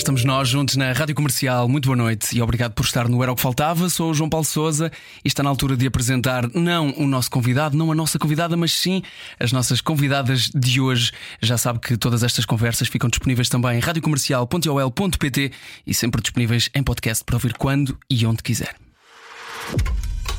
Estamos nós juntos na Rádio Comercial. Muito boa noite e obrigado por estar no Era o que Faltava. Sou o João Paulo Souza e está na altura de apresentar não o nosso convidado, não a nossa convidada, mas sim as nossas convidadas de hoje. Já sabe que todas estas conversas ficam disponíveis também em radiocomercial.ol.pt e sempre disponíveis em podcast para ouvir quando e onde quiser.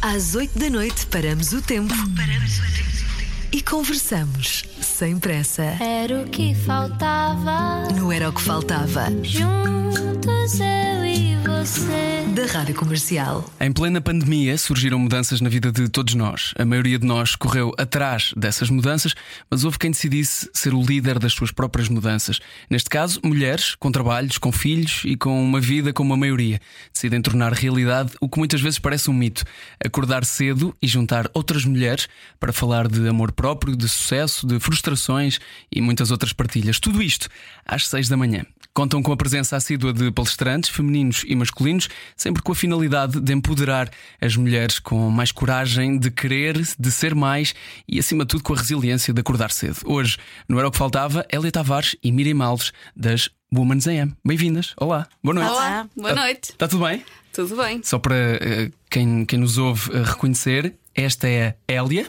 Às 8 da noite paramos o tempo. Paramos o tempo. E conversamos sem pressa. Era o que faltava. No Era o que Faltava. Juntos eu e você. Da Rádio Comercial. Em plena pandemia surgiram mudanças na vida de todos nós. A maioria de nós correu atrás dessas mudanças, mas houve quem decidisse ser o líder das suas próprias mudanças. Neste caso, mulheres com trabalhos, com filhos e com uma vida como a maioria. Decidem tornar realidade o que muitas vezes parece um mito: acordar cedo e juntar outras mulheres para falar de amor próprio, de sucesso, de frustrações e muitas outras partilhas. Tudo isto às seis da manhã. Contam com a presença assídua de palestrantes femininos e masculinos, sempre com a finalidade de empoderar as mulheres com mais coragem de querer, de ser mais e, acima de tudo, com a resiliência de acordar cedo. Hoje, no Era o que Faltava, Elia Tavares e Miriam Alves, das Women's AM. Bem-vindas. Olá, boa noite. Olá, boa noite. Está tudo bem? Tudo bem? Só para eh, quem, quem nos ouve eh, reconhecer, esta é a Elia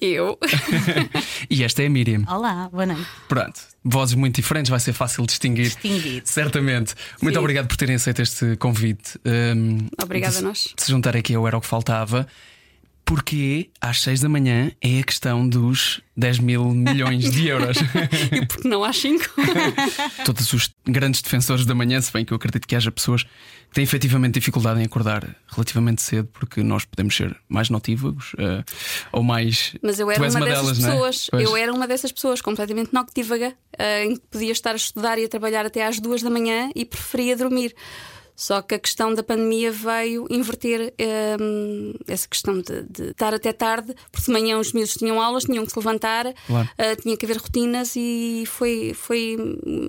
Eu. e esta é a Miriam. Olá, boa noite. Pronto, vozes muito diferentes, vai ser fácil distinguir. Distinguir. Certamente. Muito Sim. obrigado por terem aceito este convite. Um, Obrigada a nós. De se juntar aqui ao Era o que Faltava. Porque às 6 da manhã é a questão dos 10 mil milhões de euros. E porque não há cinco? Todos os grandes defensores da manhã, se bem que eu acredito que haja pessoas que têm efetivamente dificuldade em acordar relativamente cedo, porque nós podemos ser mais notívagos eh, ou mais. Mas eu era uma, uma dessas delas, é? pessoas. Pois. Eu era uma dessas pessoas completamente noctívaga, eh, em que podia estar a estudar e a trabalhar até às duas da manhã e preferia dormir. Só que a questão da pandemia veio inverter eh, essa questão de, de estar até tarde, porque de manhã os miúdos tinham aulas, tinham que se levantar, Claro. eh, tinha que haver rotinas e foi, foi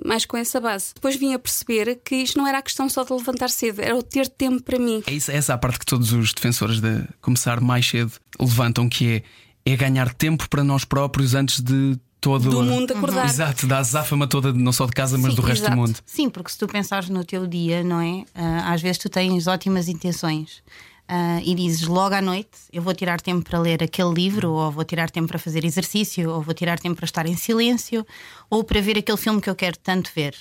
mais com essa base. Depois vim a perceber que isto não era a questão só de levantar cedo, era o ter tempo para mim. É isso, é essa a parte que todos os defensores de começar mais cedo levantam, que é, é ganhar tempo para nós próprios antes de todo Do mundo acordar. Exato, da azáfama toda, não só de casa, mas Sim, do resto exato. do mundo. Sim, porque se tu pensares no teu dia, não é? Ah, às vezes tu tens ótimas intenções ah, e dizes logo à noite: eu vou tirar tempo para ler aquele livro, ou vou tirar tempo para fazer exercício, ou vou tirar tempo para estar em silêncio, ou para ver aquele filme que eu quero tanto ver.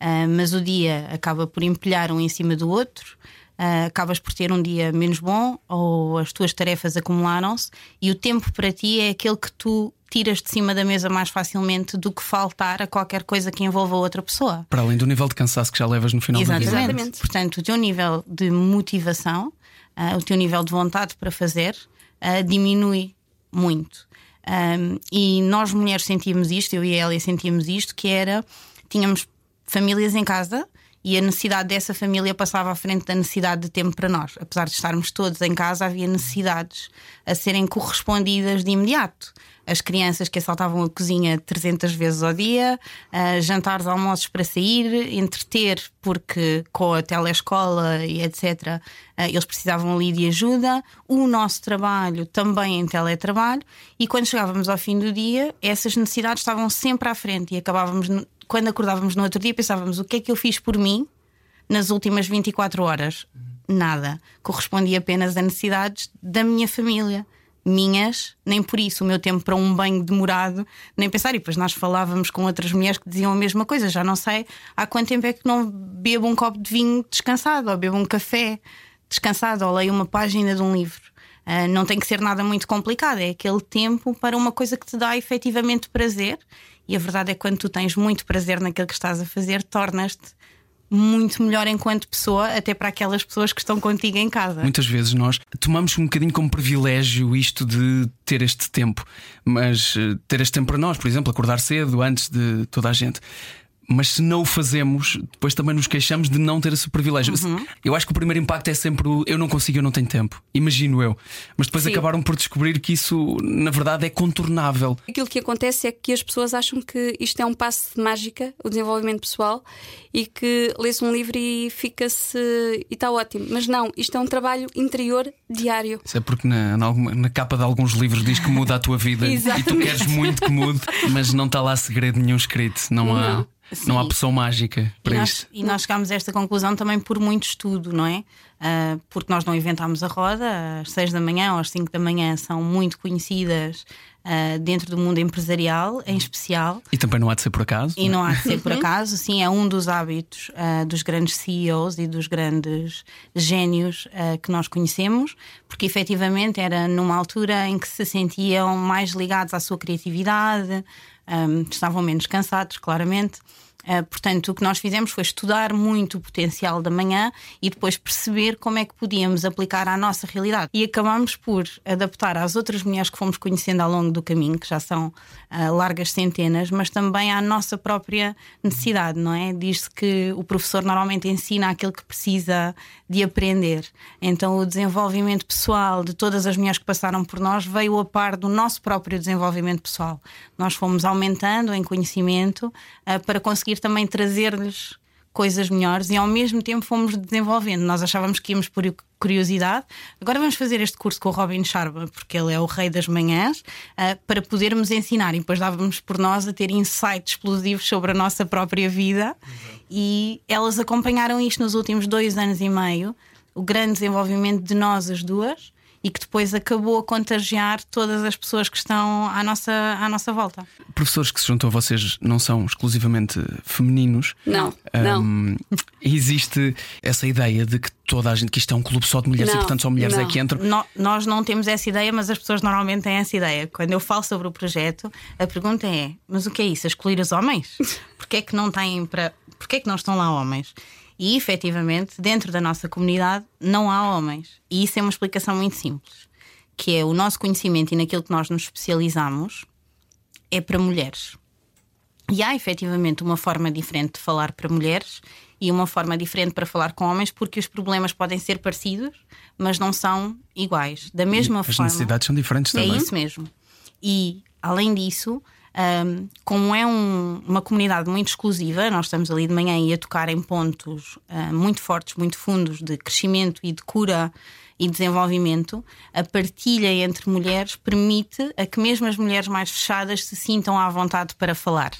Ah, mas o dia acaba por empilhar um em cima do outro. Ah, acabas por ter um dia menos bom ou as tuas tarefas acumularam-se e o tempo para ti é aquele que tu tiras de cima da mesa mais facilmente do que faltar a qualquer coisa que envolva outra pessoa. Para além do nível de cansaço que já levas no final do Exatamente. dia. Exatamente. Portanto, o teu nível de motivação, ah, o teu nível de vontade para fazer, ah, diminui muito. Ahm, e nós mulheres sentimos isto, eu e a Elia sentimos isto, que era tínhamos famílias em casa e a necessidade dessa família passava à frente da necessidade de tempo para nós. Apesar de estarmos todos em casa, havia necessidades a serem correspondidas de imediato. As crianças que assaltavam a cozinha 300 vezes ao dia, ah, jantares, almoços para sair, entreter, porque com a telescola e etc., ah, eles precisavam ali de ajuda. O nosso trabalho também em teletrabalho. E quando chegávamos ao fim do dia, essas necessidades estavam sempre à frente e acabávamos, quando acordávamos no outro dia, pensávamos o que é que eu fiz por mim nas últimas 24 horas? Nada. Correspondia apenas a necessidades da minha família. Minhas, nem por isso o meu tempo para um banho demorado, nem pensar. E depois nós falávamos com outras mulheres que diziam a mesma coisa. Já não sei há quanto tempo é que não bebo um copo de vinho descansado, ou bebo um café descansado, ou leio uma página de um livro. Ah, não tem que ser nada muito complicado, é aquele tempo para uma coisa que te dá efetivamente prazer. E a verdade é que quando tu tens muito prazer naquilo que estás a fazer, tornas-te muito melhor enquanto pessoa, até para aquelas pessoas que estão contigo em casa. Muitas vezes nós tomamos um bocadinho como privilégio isto de ter este tempo, mas eh, ter este tempo para nós, por exemplo, acordar cedo antes de toda a gente. Mas se não o fazemos, depois também nos queixamos de não ter esse privilégio. Uhum. Eu acho que o primeiro impacto é sempre o eu não consigo, eu não tenho tempo. Imagino eu. Mas depois Sim. acabaram por descobrir que isso, na verdade, é contornável. Aquilo que acontece é que as pessoas acham que isto é um passo de mágica, o desenvolvimento pessoal, e que lê-se um livro e fica-se e está ótimo. Mas não, isto é um trabalho interior diário. Isso é porque na, na, na capa de alguns livros diz que muda a tua vida e tu queres muito que mude, mas não está lá segredo nenhum escrito. Não, há, Não. não há Sim. poção mágica E para nós, isto. e nós chegámos a esta conclusão também por muito estudo, não é? Ah, porque nós não inventámos a roda, às 6 da manhã ou às 5 da manhã são muito conhecidas ah, dentro do mundo empresarial, em especial. E também não há de ser por acaso. E não há de ser por acaso, sim, é um dos hábitos ah, dos grandes CEOs e dos grandes gênios que nós conhecemos, porque efetivamente era numa altura em que se sentiam mais ligados à sua criatividade, ah, estavam menos cansados, claramente. Ah, portanto, o que nós fizemos foi estudar muito o potencial da manhã e depois perceber como é que podíamos aplicar à nossa realidade. E acabamos por adaptar às outras mulheres que fomos conhecendo ao longo do caminho, que já são ah, largas centenas, mas também à nossa própria necessidade, não é? Diz-se que o professor normalmente ensina aquilo que precisa de aprender. Então, o desenvolvimento pessoal de todas as mulheres que passaram por nós veio a par do nosso próprio desenvolvimento pessoal. Nós fomos aumentando em conhecimento ah, para conseguir também trazer-lhes coisas melhores e ao mesmo tempo fomos desenvolvendo. Nós achávamos que íamos por curiosidade. Agora vamos fazer este curso com o Robin Sharma, porque ele é o rei das manhãs, ah, para podermos ensinar. E depois dávamos por nós a ter insights explosivos sobre a nossa própria vida. E elas acompanharam isto nos últimos dois anos e meio, o grande desenvolvimento de nós as duas. E que depois acabou a contagiar todas as pessoas que estão à nossa, à nossa volta. Professores que se juntam a vocês não são exclusivamente femininos. Não, não. Hum, existe essa ideia de que toda a gente, que isto é um clube só de mulheres e Não, portanto só mulheres é não. que entram. No- nós não temos essa ideia, mas as pessoas normalmente têm essa ideia. Quando eu falo sobre o projeto, a pergunta é: mas o que é isso? Excluir os homens? Porquê é que não têm para. Porquê é que não estão lá homens? E efetivamente, dentro da nossa comunidade, não há homens. E isso é uma explicação muito simples: que é o nosso conhecimento e naquilo que nós nos especializamos é para mulheres. E há efetivamente uma forma diferente de falar para mulheres e uma forma diferente para falar com homens, porque os problemas podem ser parecidos, mas não são iguais. Da mesma As forma. necessidades são diferentes É também. isso mesmo. E, além disso, hum, como é um- uma comunidade muito exclusiva, nós estamos ali de manhã e a tocar em pontos hum, muito fortes, muito fundos de crescimento e de cura e desenvolvimento, a partilha entre mulheres permite a que mesmo as mulheres mais fechadas se sintam à vontade para falar.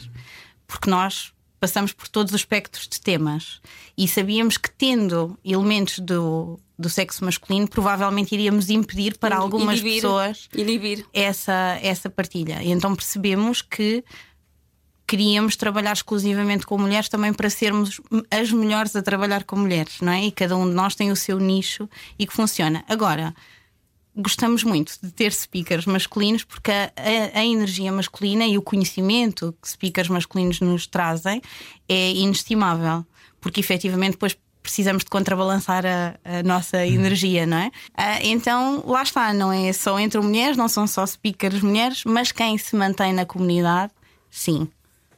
Porque nós passamos por todos os espectros de temas e sabíamos que tendo elementos do, do sexo masculino, provavelmente iríamos impedir para algumas Inibir. pessoas Inibir. essa, essa partilha. E então percebemos que queríamos trabalhar exclusivamente com mulheres também para sermos as melhores a trabalhar com mulheres, não é? E cada um de nós tem o seu nicho e que funciona. Agora, gostamos muito de ter speakers masculinos porque a, a- energia masculina e o conhecimento que speakers masculinos nos trazem é inestimável, porque efetivamente depois precisamos de contrabalançar a, a nossa energia, não é? Ah, então lá está, não é só entre mulheres, não são só speakers mulheres, mas quem se mantém na comunidade, sim.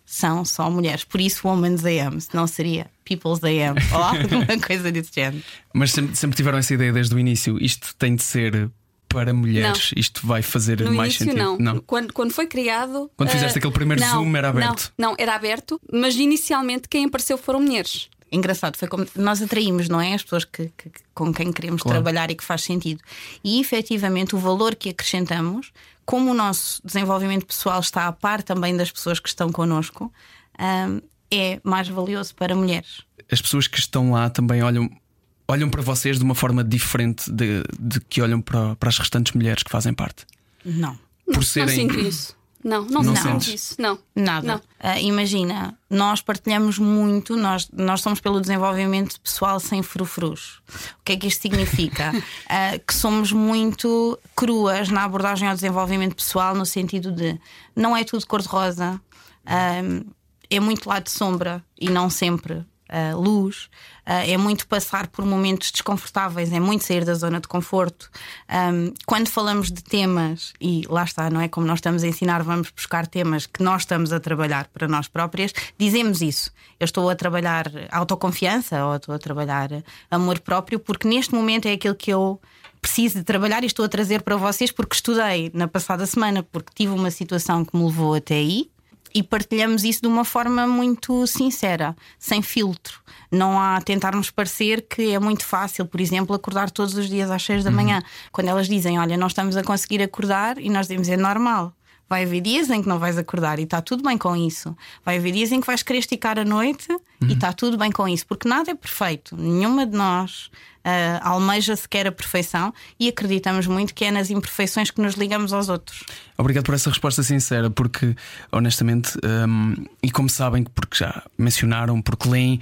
São só mulheres, por isso Women's AM, não seria People's AM ou alguma coisa desse género. Mas sempre, sempre tiveram essa ideia desde o início. Isto tem de ser para mulheres. Isto vai fazer No mais início, sentido. não. Quando, quando foi criado. Quando fizeste eh, aquele primeiro não, Zoom, era aberto? Não, não, era aberto, mas inicialmente quem apareceu foram mulheres. Engraçado, foi como nós atraímos, não é? As pessoas que, que- com quem queremos Claro. trabalhar e que faz sentido. E efetivamente o valor que acrescentamos, como o nosso desenvolvimento pessoal está a par também das pessoas que estão connosco, hum, é mais valioso para mulheres. As pessoas que estão lá também olham. Olham para vocês de uma forma diferente de, de que olham para, para as restantes mulheres que fazem parte. Não. Por Não serem. sinto isso. Não, não, Não sentes? isso. Não. Nada. Não. Ah, imagina, nós partilhamos muito, nós, nós somos pelo desenvolvimento pessoal sem frufrus. O que é que isto significa? Ah, que somos muito cruas na abordagem ao desenvolvimento pessoal, no sentido de não é tudo cor-de-rosa, ah, é muito lado de sombra e não sempre uh, luz, uh, é muito passar por momentos desconfortáveis, é muito sair da zona de conforto. Um, quando falamos de temas, e lá está, não é? Como nós estamos a ensinar, vamos buscar temas que nós estamos a trabalhar para nós próprias, dizemos isso. Eu estou a trabalhar autoconfiança ou estou a trabalhar amor próprio, porque neste momento é aquilo que eu preciso de trabalhar e estou a trazer para vocês porque estudei na passada semana, porque tive uma situação que me levou até aí e partilhamos isso de uma forma muito sincera, sem filtro. Não há tentar-nos parecer que é muito fácil, por exemplo, acordar todos os dias às 6 da manhã. Uhum. Quando elas dizem, olha, nós estamos a conseguir acordar, e nós dizemos, é normal. Vai haver dias em que não vais acordar e está tudo bem com isso. Vai haver dias em que vais querer esticar a noite uhum. e está tudo bem com isso, porque nada é perfeito. Nenhuma de nós uh, almeja sequer a perfeição e acreditamos muito que é nas imperfeições que nos ligamos aos outros. Obrigado por essa resposta sincera, porque honestamente, um, e como sabem, porque já mencionaram, porque leem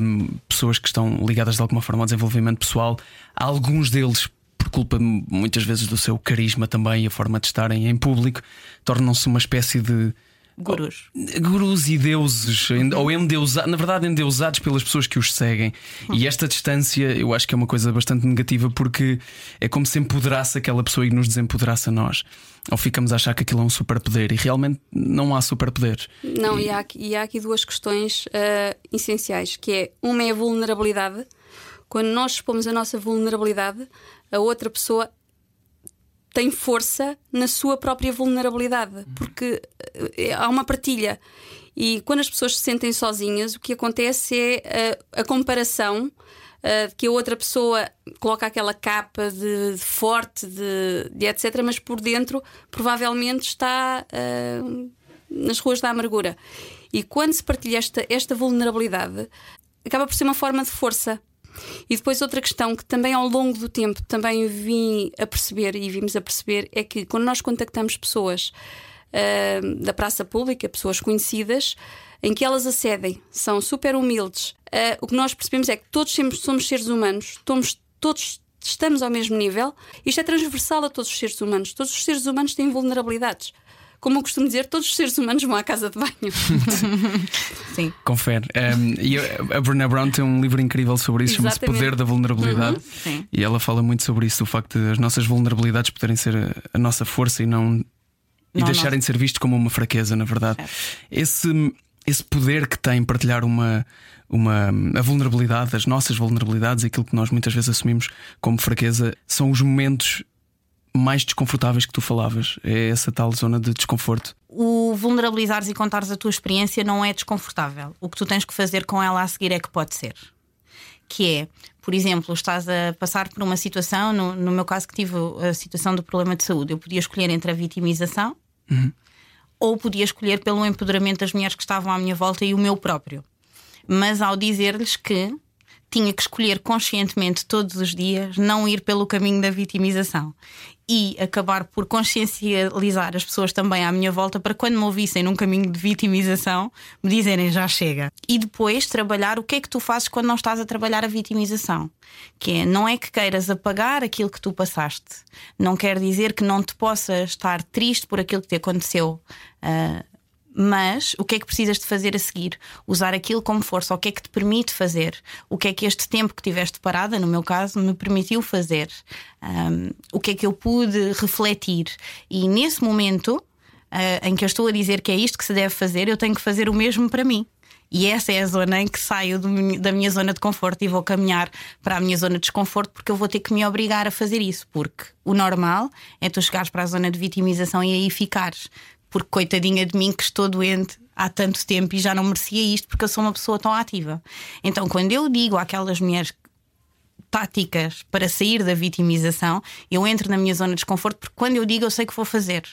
um, pessoas que estão ligadas de alguma forma ao desenvolvimento pessoal, alguns deles por culpa muitas vezes do seu carisma também e a forma de estarem em público, tornam-se uma espécie de Gurus. Gurus e deuses, ou endeusados, na verdade, endeusados pelas pessoas que os seguem. E esta distância eu acho que é uma coisa bastante negativa porque é como se empoderasse aquela pessoa e nos desempoderasse a nós. Ou ficamos a achar que aquilo é um superpoder e realmente não há superpoderes. Não, e, e, há, aqui, e há aqui duas questões uh, essenciais: que é uma é a vulnerabilidade. Quando nós expomos a nossa vulnerabilidade, a outra pessoa tem força na sua própria vulnerabilidade, porque eh, há uma partilha. E quando as pessoas se sentem sozinhas, o que acontece é a, a comparação. Uh, que a outra pessoa coloca aquela capa de, de forte, de, de, etc., mas por dentro provavelmente está uh, nas ruas da amargura. E quando se partilha esta, esta vulnerabilidade, acaba por ser uma forma de força. E depois outra questão que também ao longo do tempo também vim a perceber e vimos a perceber é que quando nós contactamos pessoas uh, da praça pública, pessoas conhecidas, em que elas acedem, são super humildes, uh, o que nós percebemos é que todos somos seres humanos, somos, todos estamos ao mesmo nível. Isto é transversal a todos os seres humanos. Todos os seres humanos têm vulnerabilidades como eu costumo dizer, todos os seres humanos vão à casa de banho. Sim. Confere. Um, e a Brené Brown tem um livro incrível sobre isso, chama-se Poder da Vulnerabilidade. Uhum. E ela fala muito sobre isso, o facto de as nossas vulnerabilidades poderem ser a, nossa força e não. E não, deixarem não. de ser visto como uma fraqueza, na verdade. É. Esse, esse poder que tem partilhar uma, uma, a vulnerabilidade, as nossas vulnerabilidades, aquilo que nós muitas vezes assumimos como fraqueza, são os momentos mais desconfortáveis que tu falavas. É essa tal zona de desconforto. O vulnerabilizares e contares a tua experiência não é desconfortável. O que tu tens que fazer com ela a seguir é que pode ser. Que é, por exemplo, estás a passar por uma situação, no, no meu caso que tive a situação do problema de saúde, eu podia escolher entre a vitimização uhum. ou podia escolher pelo empoderamento das mulheres que estavam à minha volta e o meu próprio. Mas ao dizer-lhes que tinha que escolher conscientemente todos os dias não ir pelo caminho da vitimização e acabar por consciencializar as pessoas também à minha volta para quando me ouvissem num caminho de vitimização me dizerem já chega. E depois trabalhar o que é que tu fazes quando não estás a trabalhar a vitimização. Que é, não é que queiras apagar aquilo que tu passaste, não quer dizer que não te possas estar triste por aquilo que te aconteceu. Uh, mas o que é que precisas de fazer a seguir? Usar aquilo como força. O que é que te permite fazer? O que é que este tempo que tiveste parada, no meu caso, me permitiu fazer? Um, o que é que eu pude refletir? E nesse momento uh, em que eu estou a dizer que é isto que se deve fazer, eu tenho que fazer o mesmo para mim. E essa é a zona em que saio do, da minha zona de conforto e vou caminhar para a minha zona de desconforto porque eu vou ter que me obrigar a fazer isso. Porque o normal é tu chegares para a zona de vitimização e aí ficares porque coitadinha de mim que estou doente há tanto tempo e já não merecia isto porque eu sou uma pessoa tão ativa. Então, quando eu digo àquelas mulheres táticas para sair da vitimização, eu entro na minha zona de desconforto porque quando eu digo eu sei que vou fazer.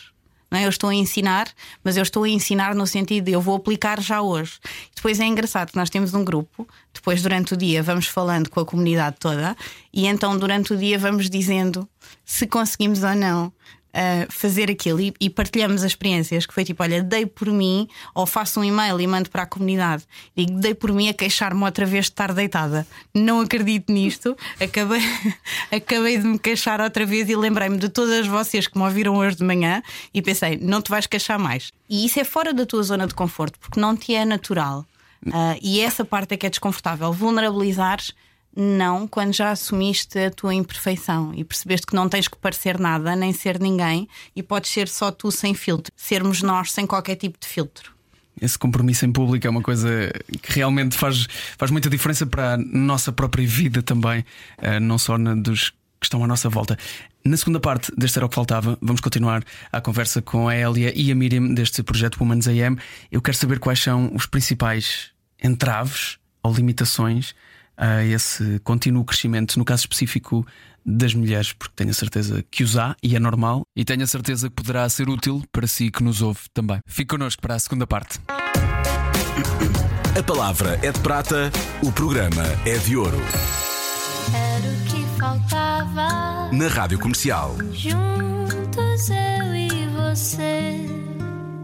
Não é? Eu estou a ensinar, mas eu estou a ensinar no sentido de eu vou aplicar já hoje. Depois é engraçado que nós temos um grupo, depois durante o dia vamos falando com a comunidade toda e então durante o dia vamos dizendo se conseguimos ou não uh, fazer aquilo e, e, partilhamos as experiências que foi tipo, olha, dei por mim, ou faço um e-mail e mando para a comunidade, digo, dei por mim a queixar-me outra vez de estar deitada. Não acredito nisto, acabei, acabei de me queixar outra vez e lembrei-me de todas vocês que me ouviram hoje de manhã e pensei, não te vais queixar mais. E isso é fora da tua zona de conforto, porque não te é natural. Uh, e essa parte é que é desconfortável. Vulnerabilizares, não, quando já assumiste a tua imperfeição e percebeste que não tens que parecer nada, nem ser ninguém, e podes ser só tu sem filtro, sermos nós sem qualquer tipo de filtro. Esse compromisso em público é uma coisa que realmente faz, faz muita diferença para a nossa própria vida também, uh, não só na dos que estão à nossa volta. Na segunda parte deste Era o que Faltava, vamos continuar a conversa com a Elia e a Miriam deste projeto Women's AM. Eu quero saber quais são os principais entraves ou limitações a esse contínuo crescimento, no caso específico das mulheres, porque tenho a certeza que os há e é normal, e tenho a certeza que poderá ser útil para si que nos ouve também. Fique connosco para a segunda parte. A palavra é de prata, o programa é de ouro. Era o que faltava. Na Rádio Comercial. Juntos eu e você.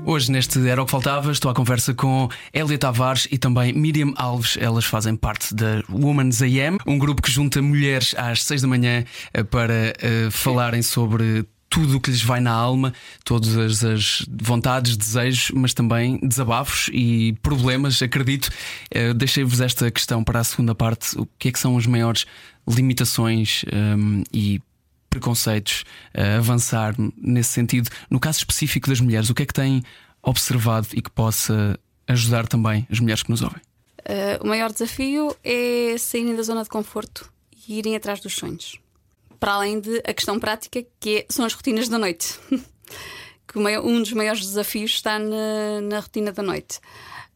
Hoje, neste Era o que Faltava, estou à conversa com Elia Tavares e também Miriam Alves. Elas fazem parte da Women's AM, um grupo que junta mulheres às seis da manhã eh, para uh, falarem sobre tudo o que lhes vai na alma, todas as, vontades, desejos, mas também desabafos e problemas, acredito. Uh, Deixei-vos esta questão para a segunda parte: o que é que são as maiores limitações um, e preconceitos a avançar nesse sentido. No caso específico das mulheres, o que é que têm observado e que possa ajudar também as mulheres que nos ouvem? Uh, o maior desafio é saírem da zona de conforto e irem atrás dos sonhos. Para além de a questão prática, que é, são as rotinas da noite. que um dos maiores desafios está na, na rotina da noite.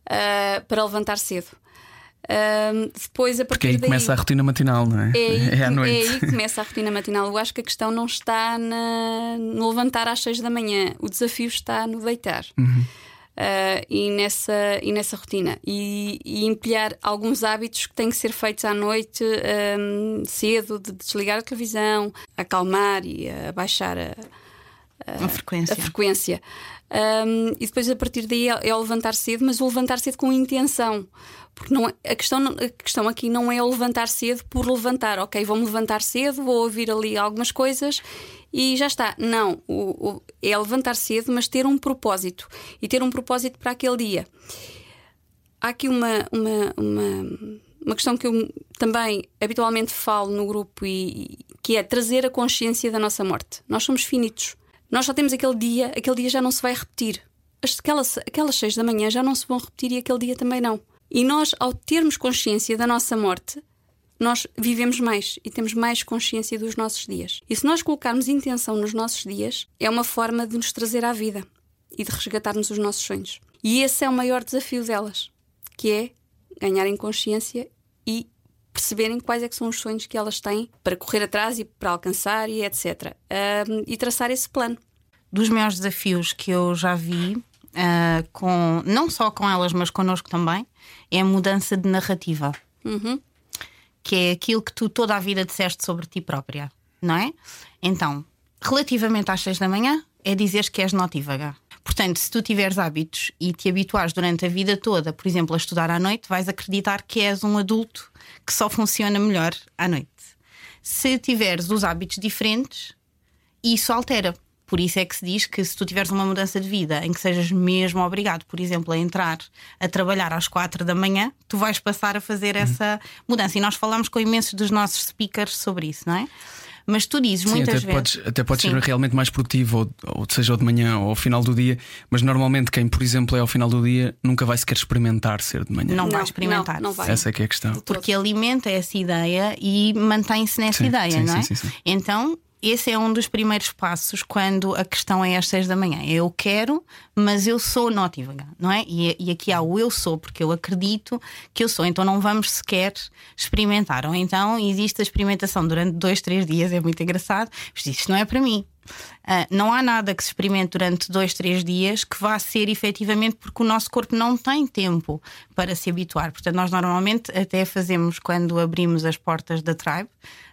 Uh, para levantar cedo. Um, depois, a Porque aí daí, começa a rotina matinal, não é? É, aí, é à noite. É aí que começa a rotina matinal. Eu acho que a questão não está na, no levantar às seis da manhã, o desafio está no deitar. Uhum. Uh, e, nessa, e nessa rotina. E, e, empilhar alguns hábitos que têm que ser feitos à noite um, cedo, de desligar a televisão, acalmar e abaixar a, a, a frequência. A frequência. Um, e depois a partir daí é, é o levantar cedo, mas o levantar cedo com intenção. Porque não, é, a, questão, a questão aqui não é o levantar cedo por levantar, ok, vou-me levantar cedo, vou ouvir ali algumas coisas e já está. Não, o, o, é levantar cedo, mas ter um propósito e ter um propósito para aquele dia. Há aqui uma, uma, uma, uma questão que eu também habitualmente falo no grupo e que é trazer a consciência da nossa morte. Nós somos finitos. Nós só temos aquele dia, aquele dia já não se vai repetir. Aquelas, aquelas seis da manhã já não se vão repetir e aquele dia também não. E nós, ao termos consciência da nossa morte, nós vivemos mais e temos mais consciência dos nossos dias. E se nós colocarmos intenção nos nossos dias, é uma forma de nos trazer à vida e de resgatarmos os nossos sonhos. E esse é o maior desafio delas, que é ganharem consciência e perceberem quais é são os sonhos que elas têm para correr atrás e para alcançar e etc. Um, e traçar esse plano. Dos maiores desafios que eu já vi uh, com não só com elas, mas connosco também, é a mudança de narrativa. Uhum. Que é aquilo que tu toda a vida disseste sobre ti própria, não é? Então, relativamente às seis da manhã, é dizeres que és notívaga. Portanto, se tu tiveres hábitos e te habituares durante a vida toda, por exemplo, a estudar à noite, vais acreditar que és um adulto que só funciona melhor à noite. Se tiveres os hábitos diferentes, isso altera. Por isso é que se diz que se tu tiveres uma mudança de vida em que sejas mesmo obrigado, por exemplo, a entrar a trabalhar às quatro da manhã, tu vais passar a fazer uhum. essa mudança. E nós falamos com imensos dos nossos speakers sobre isso, não é? Mas tu dizes Sim, muitas até vezes. Podes, até podes ser realmente mais produtivo, ou, ou seja, ou de manhã ou ao final do dia, mas normalmente quem, por exemplo, é ao final do dia nunca vai sequer experimentar ser de manhã. Não, não vai experimentar. Não, não vai. Essa é que é a questão. Porque alimenta essa ideia e mantém-se nessa sim, ideia, sim, não é? Sim, sim, então esse é um dos primeiros passos quando a questão é às seis da manhã. Eu quero, mas eu sou notívaga, não é? E, e, aqui há o eu sou, porque eu acredito que eu sou, então não vamos sequer experimentar. Ou então existe a experimentação durante dois, três dias, é muito engraçado, mas isto não é para mim. Uh, não há nada que se experimente durante dois, três dias que vá ser efetivamente porque o nosso corpo não tem tempo para se habituar. Portanto, nós normalmente até fazemos quando abrimos as portas da Tribe,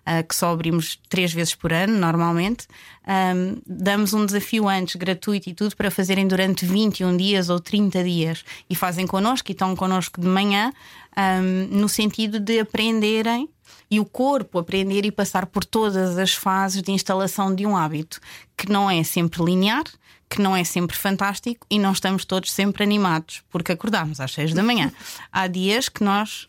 uh, que só abrimos três vezes por ano, normalmente, um, damos um desafio antes, gratuito e tudo, para fazerem durante 21 dias ou 30 dias. E fazem connosco e estão connosco de manhã, um, no sentido de aprenderem e o corpo aprender e passar por todas as fases de instalação de um hábito que não é sempre linear, que não é sempre fantástico e não estamos todos sempre animados porque acordamos às seis da manhã. Há dias que nós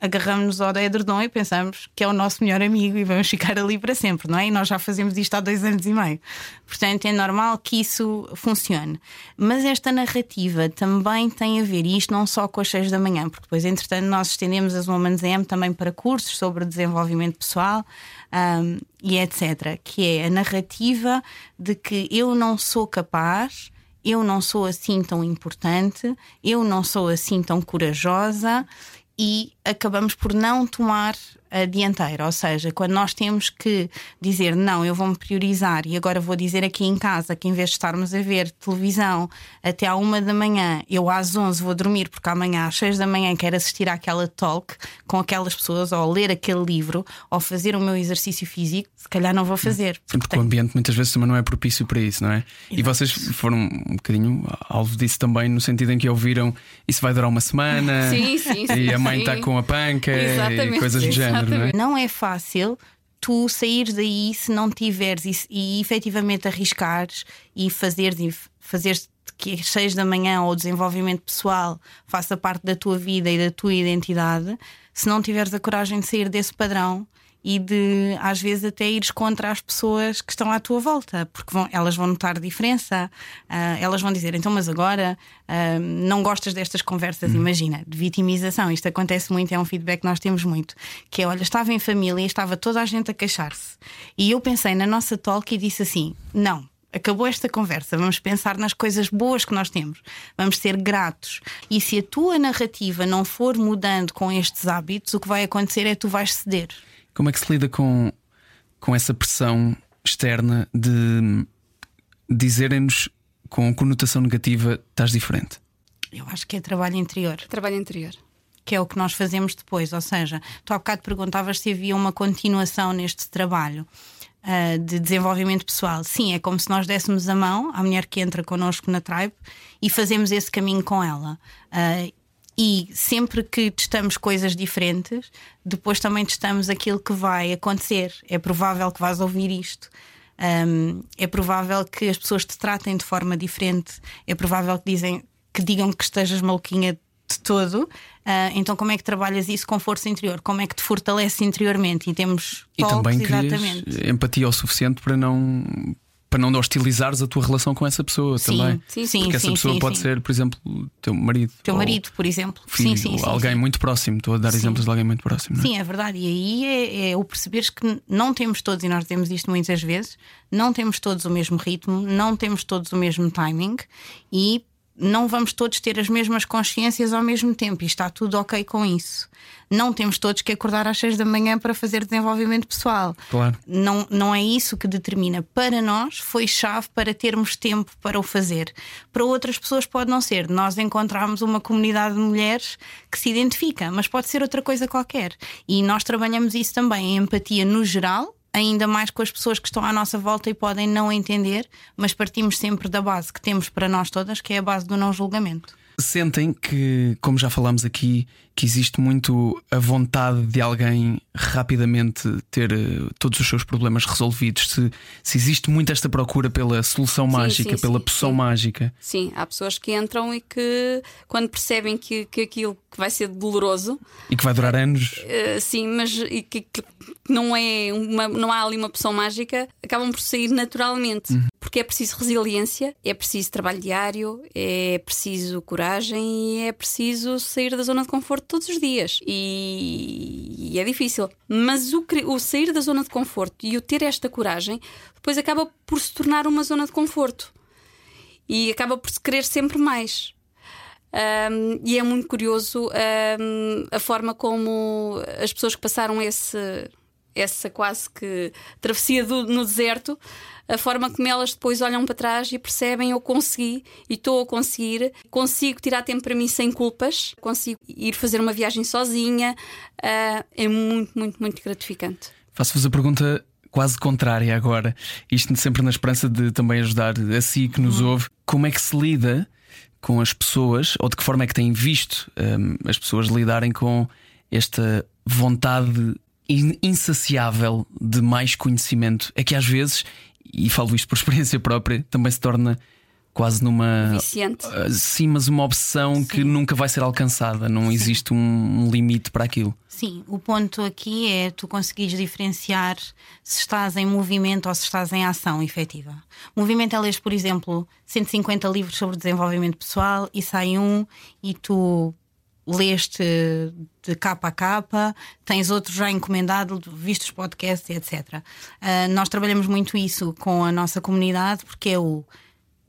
agarramos-nos ao edredom e pensamos que é o nosso melhor amigo e vamos ficar ali para sempre, não é? E nós já fazemos isto há dois anos e meio. Portanto, é normal que isso funcione. Mas esta narrativa também tem a ver, e isto não só com as seis da manhã, porque depois, entretanto, nós estendemos as Women's M também para cursos sobre desenvolvimento pessoal um, e etc. Que é a narrativa de que eu não sou capaz eu não sou assim tão importante, eu não sou assim tão corajosa e acabamos por não tomar dianteira, ou seja, quando nós temos que dizer não, eu vou-me priorizar e agora vou dizer aqui em casa que em vez de estarmos a ver televisão até à uma da manhã, eu às onze vou dormir porque amanhã às seis da manhã quero assistir àquela talk com aquelas pessoas ou ler aquele livro ou fazer o meu exercício físico, se calhar não vou fazer. Sim, porque, porque o ambiente muitas vezes também não é propício para isso, não é? Exato. E vocês foram um bocadinho alvo disso também, no sentido em que ouviram isso vai durar uma semana sim, sim, sim, e a mãe está com a panca Exatamente. e coisas do género não é? Não é fácil tu sair daí se não tiveres e, e efetivamente arriscares e fazeres, e fazeres que às seis da manhã ou desenvolvimento pessoal faça parte da tua vida e da tua identidade, se não tiveres a coragem de sair desse padrão e de às vezes até ires contra as pessoas que estão à tua volta, porque vão, elas vão notar diferença, uh, elas vão dizer, então, mas agora uh, não gostas destas conversas, hum. imagina, de vitimização. Isto acontece muito, é um feedback que nós temos muito. Que é, olha, estava em família e estava toda a gente a queixar-se. E eu pensei na nossa talk e disse assim: não, acabou esta conversa, vamos pensar nas coisas boas que nós temos, vamos ser gratos. E se a tua narrativa não for mudando com estes hábitos, o que vai acontecer é que tu vais ceder. Como é que se lida com, com essa pressão externa de dizerem-nos com conotação negativa estás diferente? Eu acho que é trabalho interior. Trabalho interior. Que é o que nós fazemos depois. Ou seja, tu há bocado perguntavas se havia uma continuação neste trabalho uh, de desenvolvimento pessoal. Sim, é como se nós dessemos a mão à mulher que entra connosco na tribe e fazemos esse caminho com ela. Uh, e sempre que testamos coisas diferentes, depois também testamos aquilo que vai acontecer. É provável que vás ouvir isto. Um, é provável que as pessoas te tratem de forma diferente. É provável que, dizem, que digam que estejas maluquinha de todo. Uh, então, como é que trabalhas isso com força interior? Como é que te fortalece interiormente? E temos e também exatamente. empatia o suficiente para não para não hostilizares a tua relação com essa pessoa sim, também. Sim, sim, Porque essa sim, pessoa sim, pode ser, por exemplo, teu marido. Teu marido, por exemplo. Filho, sim, sim, alguém muito próximo. Estou a dar exemplos de alguém muito próximo. É? Sim, é verdade. E aí é, é o perceberes que não temos todos, e nós dizemos isto muitas vezes, não temos todos o mesmo ritmo, não temos todos o mesmo timing e não vamos todos ter as mesmas consciências ao mesmo tempo e está tudo ok com isso. Não temos todos que acordar às seis da manhã para fazer desenvolvimento pessoal. Claro. Não, não é isso que determina. Para nós, foi chave para termos tempo para o fazer. Para outras pessoas, pode não ser. Nós encontramos uma comunidade de mulheres que se identifica, mas pode ser outra coisa qualquer. E nós trabalhamos isso também, a empatia no geral ainda mais com as pessoas que estão à nossa volta e podem não entender, mas partimos sempre da base que temos para nós todas, que é a base do não julgamento. Sentem que, como já falámos aqui, que existe muito a vontade de alguém rapidamente ter uh, todos os seus problemas resolvidos? Se, se existe muito esta procura pela solução sim, mágica, sim, pela sim, poção mágica? Sim, há pessoas que entram e que, quando percebem que, que aquilo que vai ser doloroso e que vai durar anos, uh, sim, mas e que, que, não é uma, não há ali uma poção mágica, acabam por sair naturalmente. Uhum. Porque é preciso resiliência, é preciso trabalho diário, é preciso coragem e é preciso sair da zona de conforto todos os dias. E, e é difícil. Mas o, o, sair da zona de conforto e o ter esta coragem depois acaba por se tornar uma zona de conforto. E acaba por se querer sempre mais. Um, e é muito curioso um, a forma como as pessoas que passaram esse, essa quase que travessia do, no deserto a forma como elas depois olham para trás e percebem eu consegui e estou a conseguir, consigo tirar tempo para mim sem culpas, consigo ir fazer uma viagem sozinha, uh, é muito, muito, muito gratificante. Faço-vos a pergunta quase contrária agora, isto sempre na esperança de também ajudar a si que nos uhum. ouve, como é que se lida com as pessoas, ou de que forma é que têm visto um, as pessoas lidarem com esta vontade in- insaciável de mais conhecimento? É que às vezes, e falo isto por experiência própria, também se torna quase numa. Viciante. Ah, Sim, mas uma obsessão que nunca vai ser alcançada. Não existe um, um limite para aquilo. Sim, o ponto aqui é tu conseguires diferenciar se estás em movimento ou se estás em ação efetiva. Movimento é lês, por exemplo, 150 livros sobre desenvolvimento pessoal e sai um e tu leste de capa a capa, tens outro já encomendado, viste os podcasts, etc. Ah, nós trabalhamos muito isso com a nossa comunidade porque é o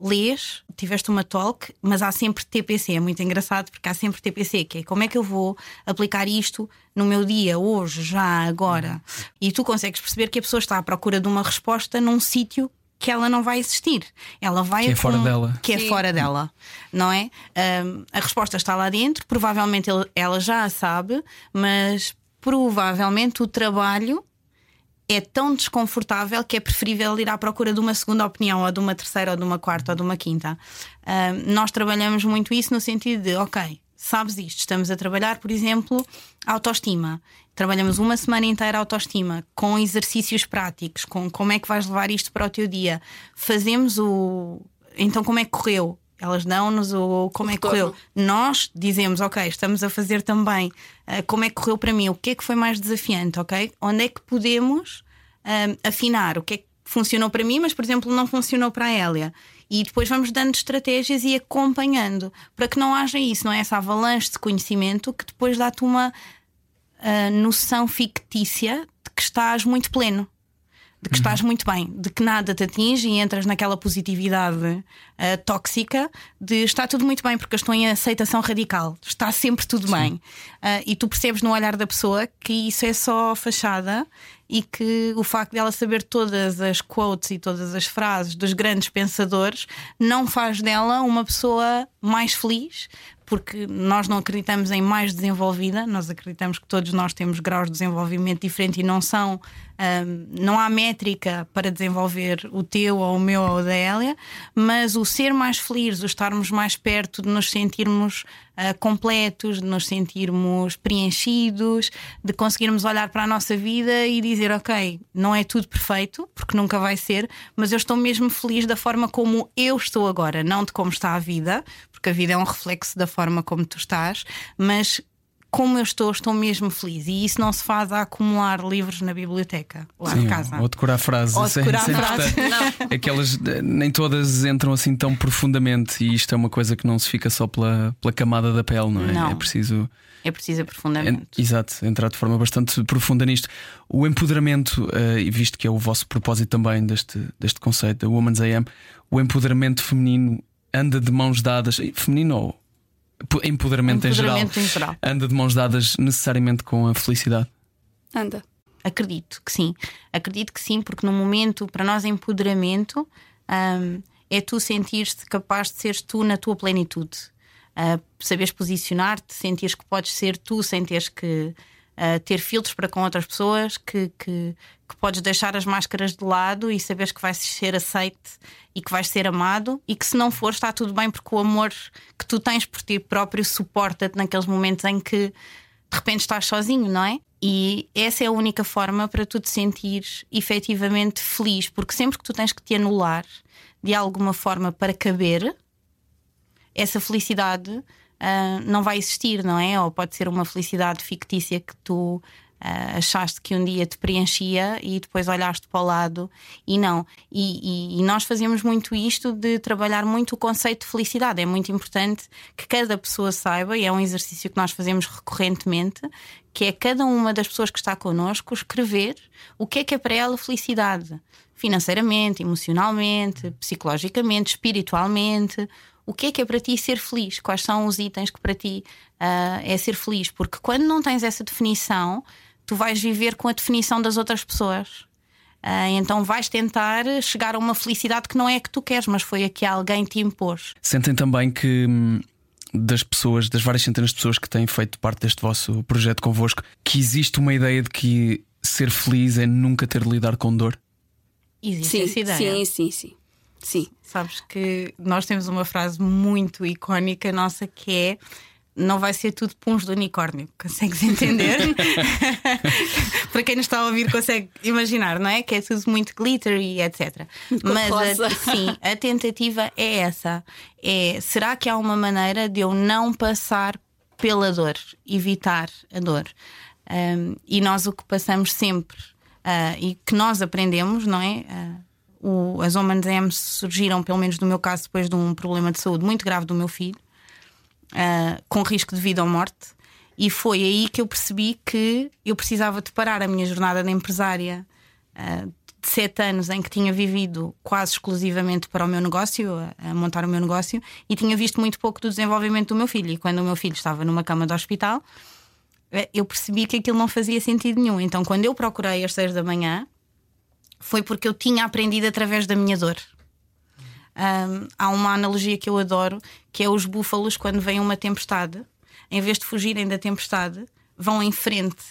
lês, tiveste uma talk, mas há sempre TPC. É muito engraçado porque há sempre TPC, que é como é que eu vou aplicar isto no meu dia, hoje, já, agora. E tu consegues perceber que a pessoa está à procura de uma resposta num sítio que ela não vai existir. Ela vai Que é fora com- dela. Que é Sim. fora dela, não é? A resposta está lá dentro, provavelmente ele- ela já a sabe, mas provavelmente o trabalho é tão desconfortável que é preferível ir à procura de uma segunda opinião, ou de uma terceira, ou de uma quarta, ou de uma quinta. Nós trabalhamos muito isso no sentido de, ok, sabes isto, estamos a trabalhar, por exemplo, autoestima. Trabalhamos uma semana inteira autoestima, com exercícios práticos, com como é que vais levar isto para o teu dia. Fazemos o. Então, como é que correu? Elas dão-nos o como é que correu. Nós dizemos, ok, estamos a fazer também ah, como é que correu para mim, o que é que foi mais desafiante, ok? Onde é que podemos ah, afinar, o que é que funcionou para mim, mas por exemplo não funcionou para a Hélia. E depois vamos dando estratégias e acompanhando para que não haja isso, não é? Essa avalanche de conhecimento que depois dá-te uma ah, noção fictícia de que estás muito pleno de que estás muito bem, de que nada te atinge e entras naquela positividade ah, tóxica de está tudo muito bem, porque eu estou em aceitação radical, está sempre tudo bem. Ah, e tu percebes no olhar da pessoa que isso é só fachada e que o facto dela saber todas as quotes e todas as frases dos grandes pensadores não faz dela uma pessoa mais feliz. Porque nós não acreditamos em mais desenvolvida, nós acreditamos que todos nós temos graus de desenvolvimento diferente e não são Ahm, não há métrica para desenvolver o teu ou o meu ou o da Hélia, mas o ser mais feliz, o estarmos mais perto de nos sentirmos ah, completos, de nos sentirmos preenchidos, de conseguirmos olhar para a nossa vida e dizer: Ok, não é tudo perfeito, porque nunca vai ser, mas eu estou mesmo feliz da forma como eu estou agora, não de como está a vida, porque a vida é um reflexo da forma como tu estás, mas como eu estou, estou mesmo feliz. E isso não se faz a acumular livros na biblioteca, lá de casa. ou decorar frases. Ou é- decorar é frases. Aquelas eh, nem todas entram assim tão profundamente e isto é uma coisa que não se fica só pela, pela camada da pele, não é? Não. É preciso. É preciso en- aprofundamento. exato, entrar de forma bastante profunda nisto. O empoderamento, eh, e visto que é o vosso propósito também deste, deste conceito da Woman's AM, o empoderamento feminino anda de mãos dadas, feminino ou empoderamento, Empoderamento em, em geral, geral. anda de mãos dadas necessariamente com a felicidade. Anda. Acredito que sim. Acredito que sim, porque no momento, para nós, empoderamento hum, é tu sentir-te capaz de seres tu na tua plenitude. Uh, saberes posicionar-te, sentires que podes ser tu sem teres que uh, ter filtros para com outras pessoas, que, que, que podes deixar as máscaras de lado e saberes que vais ser aceite e que vais ser amado e que se não for está tudo bem porque o amor que tu tens por ti próprio suporta-te naqueles momentos em que de repente estás sozinho, não é? E essa é a única forma para tu te sentires efetivamente feliz, porque sempre que tu tens que te anular de alguma forma para caber, essa felicidade ah, não vai existir, não é? Ou pode ser uma felicidade fictícia que tu ah, achaste que um dia te preenchia e depois olhaste para o lado e não. E, e- e nós fazemos muito isto de trabalhar muito o conceito de felicidade. É muito importante que cada pessoa saiba, e é um exercício que nós fazemos recorrentemente, que é cada uma das pessoas que está connosco escrever o que é que é para ela felicidade. Financeiramente, emocionalmente, psicologicamente, espiritualmente. O que é que é para ti ser feliz? Quais são os itens que para ti ah, é ser feliz? Porque quando não tens essa definição, tu vais viver com a definição das outras pessoas. Ah, então vais tentar chegar a uma felicidade que não é a que tu queres, mas foi a que alguém te impôs. Sentem também que hum, das pessoas, das várias centenas de pessoas que têm feito parte deste vosso projeto convosco, que existe uma ideia de que ser feliz é nunca ter de lidar com dor? Existe Sim, essa ideia. sim, sim, sim. Sim. Sabes que nós temos uma frase muito icónica nossa que é não vai ser tudo puns do unicórnio. Consegues entender? Para quem nos está a ouvir, consegue imaginar, não é? Que é tudo muito glittery, etc. Mas a, sim, a tentativa é essa: é será que há uma maneira de eu não passar pela dor, evitar a dor? Um, e nós o que passamos sempre uh, e que nós aprendemos, não é? Uh, o, as Women's M surgiram, pelo menos no meu caso, depois de um problema de saúde muito grave do meu filho uh, com risco de vida ou morte. E foi aí que eu percebi que eu precisava de parar a minha jornada de empresária uh, de sete anos em que tinha vivido quase exclusivamente para o meu negócio, a, a, montar o meu negócio, e tinha visto muito pouco do desenvolvimento do meu filho. E quando o meu filho estava numa cama de hospital, eh, eu percebi que aquilo não fazia sentido nenhum. Então, quando eu procurei às seis da manhã, foi porque eu tinha aprendido através da minha dor. Um, há uma analogia que eu adoro, que é os búfalos quando vem uma tempestade, em vez de fugirem da tempestade, vão em frente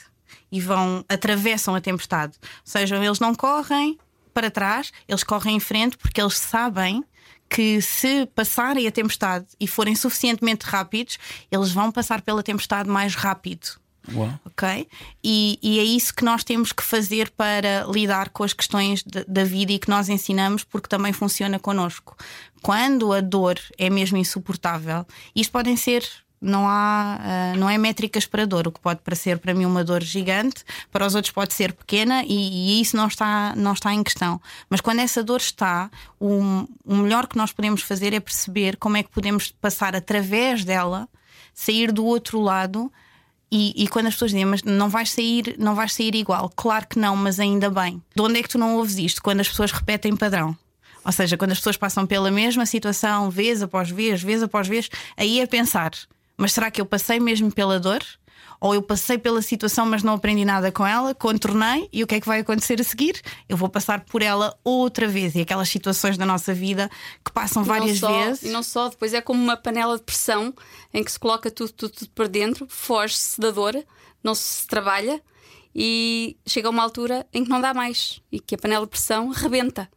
e vão atravessam a tempestade. Ou seja, eles não correm para trás, eles correm em frente porque eles sabem que se passarem a tempestade e forem suficientemente rápidos, eles vão passar pela tempestade mais rápido. Uau. Ok? E, e, é isso que nós temos que fazer para lidar com as questões de, da vida e que nós ensinamos, porque também funciona connosco. Quando a dor é mesmo insuportável, isto podem ser não há uh, não é métricas para dor o que pode parecer para mim uma dor gigante para os outros pode ser pequena e, e isso não está não está em questão mas quando essa dor está o, o melhor que nós podemos fazer é perceber como é que podemos passar através dela sair do outro lado e, e, quando as pessoas dizem, mas não vais sair, não vais sair igual, claro que não, mas ainda bem. De onde é que tu não ouves isto? Quando as pessoas repetem padrão. Ou seja, quando as pessoas passam pela mesma situação, vez após vez, vez após vez, aí é pensar: mas será que eu passei mesmo pela dor? Ou eu passei pela situação, mas não aprendi nada com ela, contornei, e o que é que vai acontecer a seguir? Eu vou passar por ela outra vez. E aquelas situações da nossa vida que passam e várias só, vezes. E não só, depois é como uma panela de pressão em que se coloca tudo, tudo, tudo para dentro, foge-se da dor, não se trabalha e chega a uma altura em que não dá mais e que a panela de pressão rebenta.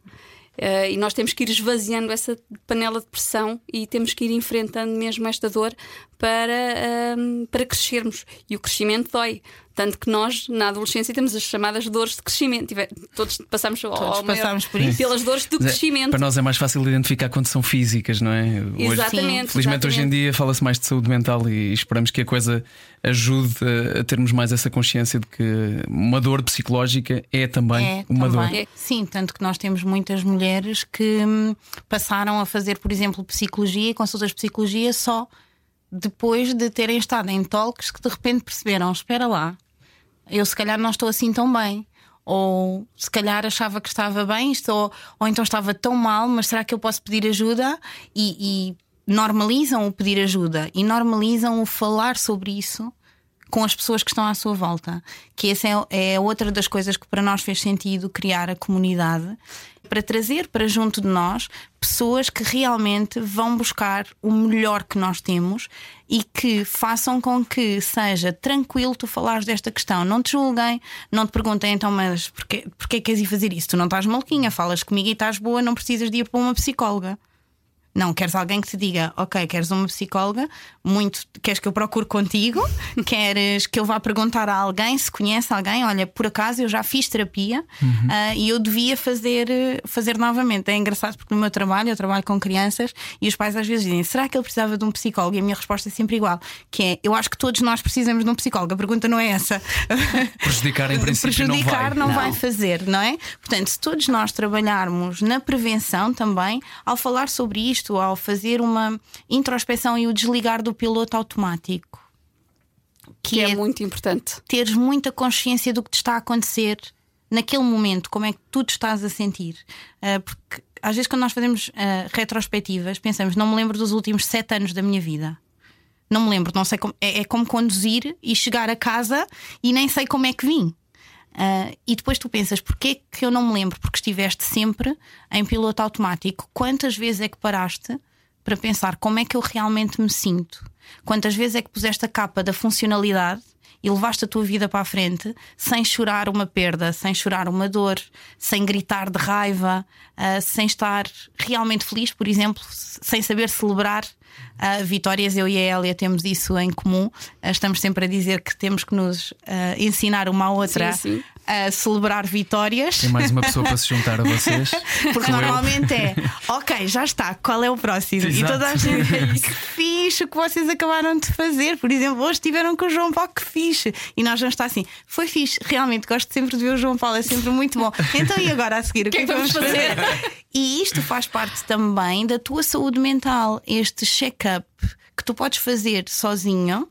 Uh, e nós temos que ir esvaziando essa panela de pressão e temos que ir enfrentando mesmo esta dor para, uh, para crescermos. E o crescimento dói. Tanto que nós, na adolescência, temos as chamadas dores de crescimento. Todos passamos, Todos ao passamos por isso. pelas dores do crescimento. Para nós é mais fácil identificar quando são físicas, não é? Hoje, exatamente. Felizmente, exatamente. hoje em dia fala-se mais de saúde mental e esperamos que a coisa ajude a, termos mais essa consciência de que uma dor psicológica é também é, uma também. dor. É. Sim, tanto que nós temos muitas mulheres que hum, passaram a fazer, por exemplo, psicologia e consultas de psicologia só depois de terem estado em talks que de repente perceberam: espera lá, eu se calhar não estou assim tão bem. Ou se calhar achava que estava bem, ou, ou então estava tão mal, mas será que eu posso pedir ajuda? E, e normalizam o pedir ajuda e normalizam o falar sobre isso com as pessoas que estão à sua volta. Que essa é, é outra das coisas que para nós fez sentido criar a comunidade para trazer para junto de nós pessoas que realmente vão buscar o melhor que nós temos e que façam com que seja tranquilo tu falares desta questão. Não te julguem, não te perguntem então, mas porquê, porquê queres ir fazer isso? Tu não estás maluquinha, falas comigo e estás boa, não precisas de ir para uma psicóloga. Não, queres alguém que te diga, ok, queres uma psicóloga, muito, queres que eu procure contigo, queres que eu vá perguntar a alguém se conhece alguém, olha, por acaso eu já fiz terapia uhum. uh, e eu devia fazer, fazer novamente. É engraçado porque no meu trabalho, eu trabalho com crianças e os pais às vezes dizem, será que ele precisava de um psicólogo? E a minha resposta é sempre igual, que é, eu acho que todos nós precisamos de um psicólogo. A pergunta não é essa. Prejudicar em princípio Prejudicar não, vai. não, vai fazer, não é? Portanto, se todos nós trabalharmos na prevenção também, ao falar sobre isto, isto ao fazer uma introspeção e o desligar do piloto automático. Que, que é, é muito importante. Teres muita consciência do que te está a acontecer naquele momento, como é que tu te estás a sentir. Uh, porque às vezes, quando nós fazemos uh, retrospectivas, pensamos, não me lembro dos últimos sete anos da minha vida. Não me lembro, não sei como. É, é como conduzir e chegar a casa e nem sei como é que vim. Uh, e depois tu pensas, porquê que eu não me lembro? Porque estiveste sempre em piloto automático. Quantas vezes é que paraste para pensar como é que eu realmente me sinto? Quantas vezes é que puseste a capa da funcionalidade e levaste a tua vida para a frente sem chorar uma perda, sem chorar uma dor, sem gritar de raiva, uh, sem estar realmente feliz, por exemplo, sem saber celebrar uh, vitórias. Eu e a Elia temos isso em comum. Uh, estamos sempre a dizer que temos que nos ensinar uma à outra Sim, sim. A celebrar vitórias. Tem mais uma pessoa para se juntar a vocês. Porque Sou eu. normalmente é ok, já está, qual é o próximo? E Exato. toda a gente que fixe o que vocês acabaram de fazer. Por exemplo, hoje estiveram com o João Paulo, que fixe. E nós vamos estar assim, foi fixe, realmente gosto sempre de ver o João Paulo, é sempre muito bom. Então, e agora a seguir, o que, é que vamos fazer? E isto faz parte também da tua saúde mental, este check-up que tu podes fazer sozinho.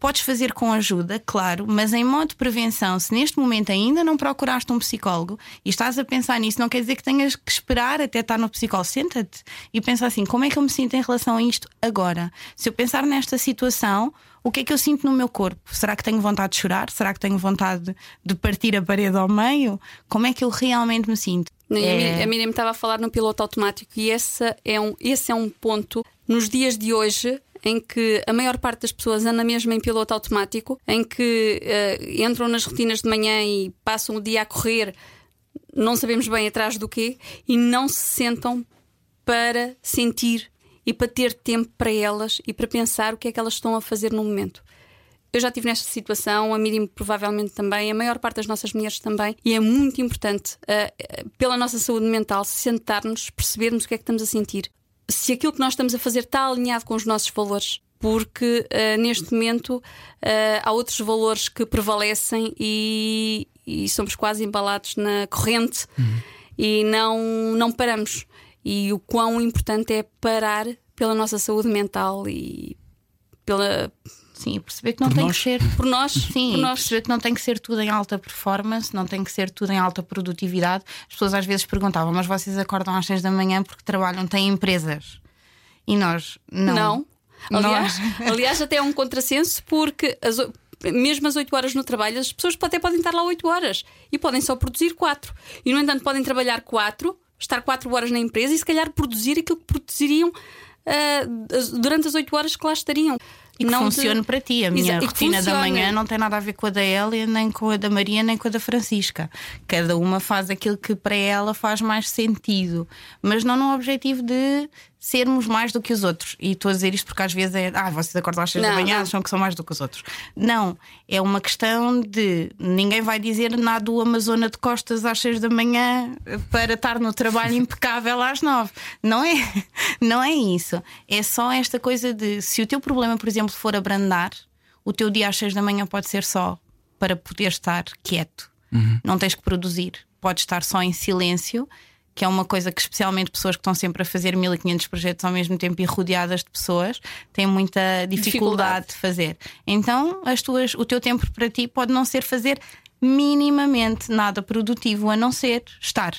Podes fazer com ajuda, claro, mas em modo de prevenção, se neste momento ainda não procuraste um psicólogo e estás a pensar nisso, não quer dizer que tenhas que esperar até estar no psicólogo. Senta-te e pensa assim: como é que eu me sinto em relação a isto agora? Se eu pensar nesta situação, o que é que eu sinto no meu corpo? Será que tenho vontade de chorar? Será que tenho vontade de partir a parede ao meio? Como é que eu realmente me sinto? Não, É- Miriam- A Miriam estava a falar no piloto automático e esse é, um, esse é um ponto nos dias de hoje em que a maior parte das pessoas anda mesmo em piloto automático, em que eh, entram nas rotinas de manhã e passam o dia a correr, não sabemos bem atrás do quê, e não se sentam para sentir e para ter tempo para elas e para pensar o que é que elas estão a fazer no momento. Eu já estive nesta situação, a Miriam provavelmente também, a maior parte das nossas mulheres também, e é muito importante, eh, pela nossa saúde mental, sentar-nos, percebermos o que é que estamos a sentir. Se aquilo que nós estamos a fazer está alinhado com os nossos valores, porque eh, neste momento eh, há outros valores que prevalecem e, e somos quase embalados na corrente e não, não paramos. E o quão importante é parar pela nossa saúde mental e pela, Sim, e perceber que não Por tem nós. que ser por nós. Sim, por nós. perceber que não tem que ser tudo em alta performance, não tem que ser tudo em alta produtividade. As pessoas às vezes perguntavam, mas vocês acordam às seis da manhã porque trabalham, têm empresas. E nós, não. Não. Aliás, Nós- aliás, até é um contrassenso porque as mesmo às 8 horas no trabalho, as pessoas até podem estar lá 8 horas e podem só produzir 4. E, no entanto, podem trabalhar 4, estar 4 horas na empresa e, se calhar, produzir aquilo que produziriam as- durante as 8 horas que lá estariam. E que Não funcione para ti. A minha Exa- rotina da manhã não tem nada a ver com a da Elia, nem com a da Maria, nem com a da Francisca. Cada uma faz aquilo que para ela faz mais sentido, mas não no objetivo de sermos mais do que os outros. E estou a dizer isto porque às vezes é, ah, vocês acordam às seis da manhã, não. acham que são mais do que os outros. Não, é uma questão de ninguém vai dizer nada o Amazona de costas às seis da manhã para estar no trabalho impecável às nove. Não é, não é isso. É só esta coisa de se o teu problema, por exemplo, for abrandar, o teu dia às seis da manhã pode ser só para poder estar quieto. Não tens que produzir. Podes estar só em silêncio, que é uma coisa que, especialmente pessoas que estão sempre a fazer 1500 projetos ao mesmo tempo e rodeadas de pessoas, têm muita dificuldade, Dificuldade. de fazer. Então, as tuas, o teu tempo para ti pode não ser fazer minimamente nada produtivo, a não ser estar.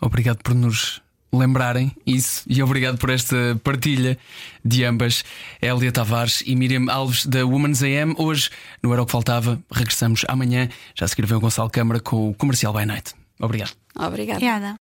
Obrigado por nos lembrarem isso e obrigado por esta partilha de ambas, Hélia Tavares e Miriam Alves da Women's AM. Hoje, no Era o que Faltava, regressamos amanhã. Já se seguir vem o Gonçalo Câmara com o Comercial by Night. Obrigado. Obrigada. Obrigada.